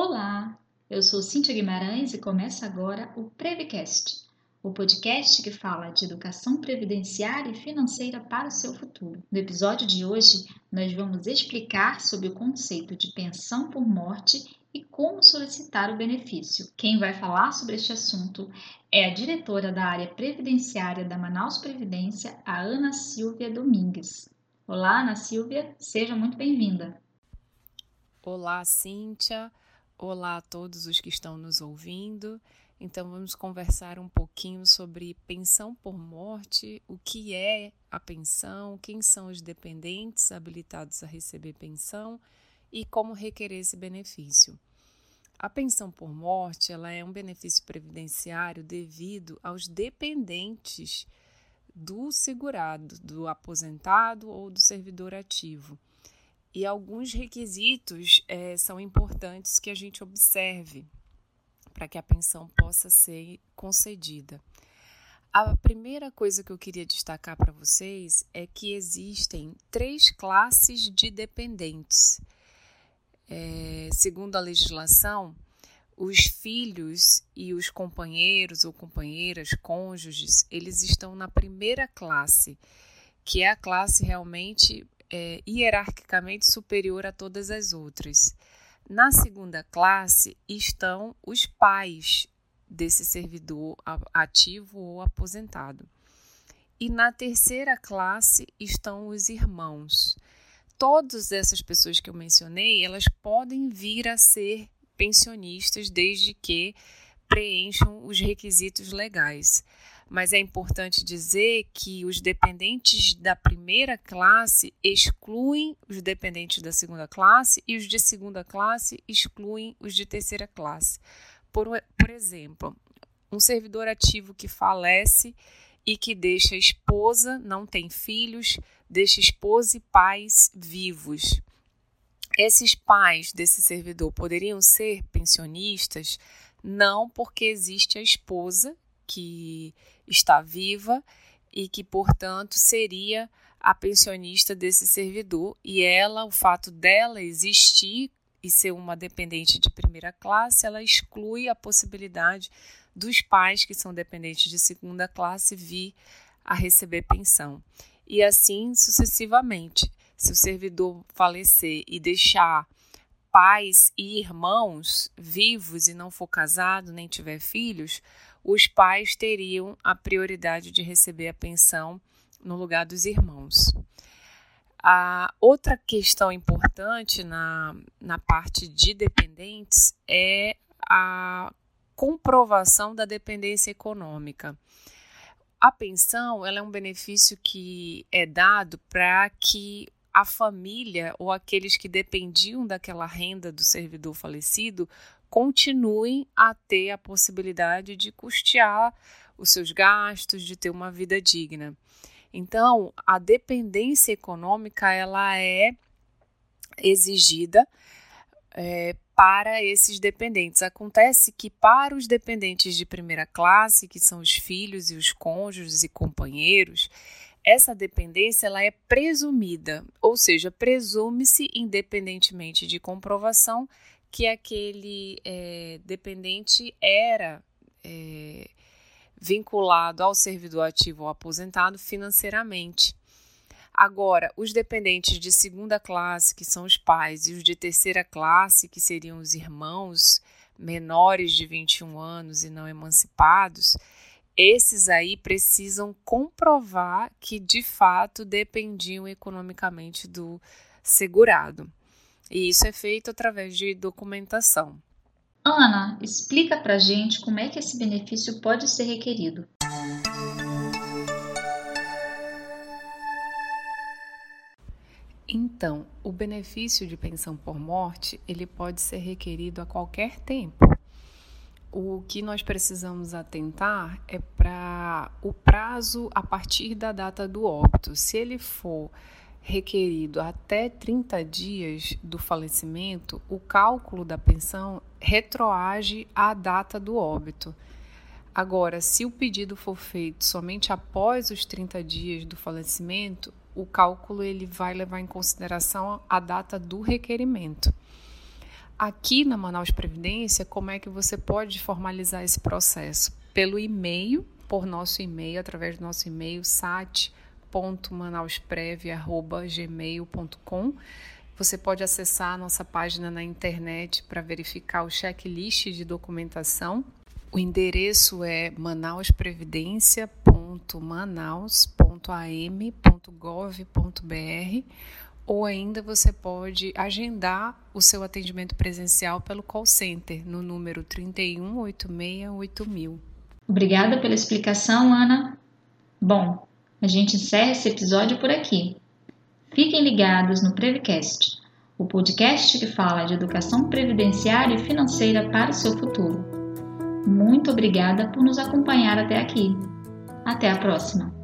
Olá, eu sou Cíntia Guimarães e começa agora o Previcast, o podcast que fala de educação previdenciária e financeira para o seu futuro. No episódio de hoje, nós vamos explicar sobre o conceito de pensão por morte e como solicitar o benefício. Quem vai falar sobre este assunto é a diretora da área previdenciária da Manaus Previdência, a Ana Silvia Domingues. Olá, Ana Silvia, seja muito bem-vinda. Olá, Cíntia. Olá a todos os que estão nos ouvindo. Então, vamos conversar um pouquinho sobre pensão por morte, o que é a pensão, quem são os dependentes habilitados a receber pensão e como requerer esse benefício. A pensão por morte ela é um benefício previdenciário devido aos dependentes do segurado, do aposentado ou do servidor ativo e alguns requisitos é, são importantes que a gente observe para que a pensão possa ser concedida. A primeira coisa que eu queria destacar para vocês é que existem três classes de dependentes. É, segundo a legislação, os filhos e os companheiros ou companheiras, cônjuges, eles estão na primeira classe, que é a classe realmente é, hierarquicamente superior a todas as outras. Na segunda classe estão os pais desse servidor ativo ou aposentado. E na terceira classe estão os irmãos. Todas essas pessoas que eu mencionei, elas podem vir a ser pensionistas desde que preencham os requisitos legais mas é importante dizer que os dependentes da primeira classe excluem os dependentes da segunda classe e os de segunda classe excluem os de terceira classe. Por, por exemplo, um servidor ativo que falece e que deixa esposa, não tem filhos, deixa esposa e pais vivos. Esses pais desse servidor poderiam ser pensionistas? Não, porque existe a esposa que está viva e que, portanto, seria a pensionista desse servidor. E ela, o fato dela existir e ser uma dependente de primeira classe, ela exclui a possibilidade dos pais que são dependentes de segunda classe vir a receber pensão. E assim sucessivamente. Se o servidor falecer e deixar pais e irmãos vivos e não for casado nem tiver filhos, os pais teriam a prioridade de receber a pensão no lugar dos irmãos. A outra questão importante na, na parte de dependentes é a comprovação da dependência econômica. A pensão ela é um benefício que é dado para que a família ou aqueles que dependiam daquela renda do servidor falecido continuem a ter a possibilidade de custear os seus gastos, de ter uma vida digna. Então, a dependência econômica ela é exigida é, para esses dependentes. Acontece que para os dependentes de primeira classe, que são os filhos e os cônjuges e companheiros, essa dependência ela é presumida, ou seja, presume-se, independentemente de comprovação, que aquele é, dependente era é, vinculado ao servidor ativo ou aposentado financeiramente. Agora, os dependentes de segunda classe, que são os pais, e os de terceira classe, que seriam os irmãos menores de 21 anos e não emancipados, esses aí precisam comprovar que de fato dependiam economicamente do segurado. E isso é feito através de documentação. Ana, explica pra gente como é que esse benefício pode ser requerido. Então, o benefício de pensão por morte, ele pode ser requerido a qualquer tempo. O que nós precisamos atentar é para o prazo a partir da data do óbito. Se ele for requerido até 30 dias do falecimento, o cálculo da pensão retroage à data do óbito. Agora, se o pedido for feito somente após os 30 dias do falecimento, o cálculo ele vai levar em consideração a data do requerimento. Aqui na Manaus Previdência, como é que você pode formalizar esse processo? Pelo e-mail, por nosso e-mail, através do nosso e-mail, sat.manausprev.gmail.com. Você pode acessar a nossa página na internet para verificar o checklist de documentação. O endereço é manausprevidência.manaus.am.gov.br ou ainda você pode agendar o seu atendimento presencial pelo call center no número 31868000. Obrigada pela explicação, Ana. Bom, a gente encerra esse episódio por aqui. Fiquem ligados no Prevcast, o podcast que fala de educação previdenciária e financeira para o seu futuro. Muito obrigada por nos acompanhar até aqui. Até a próxima!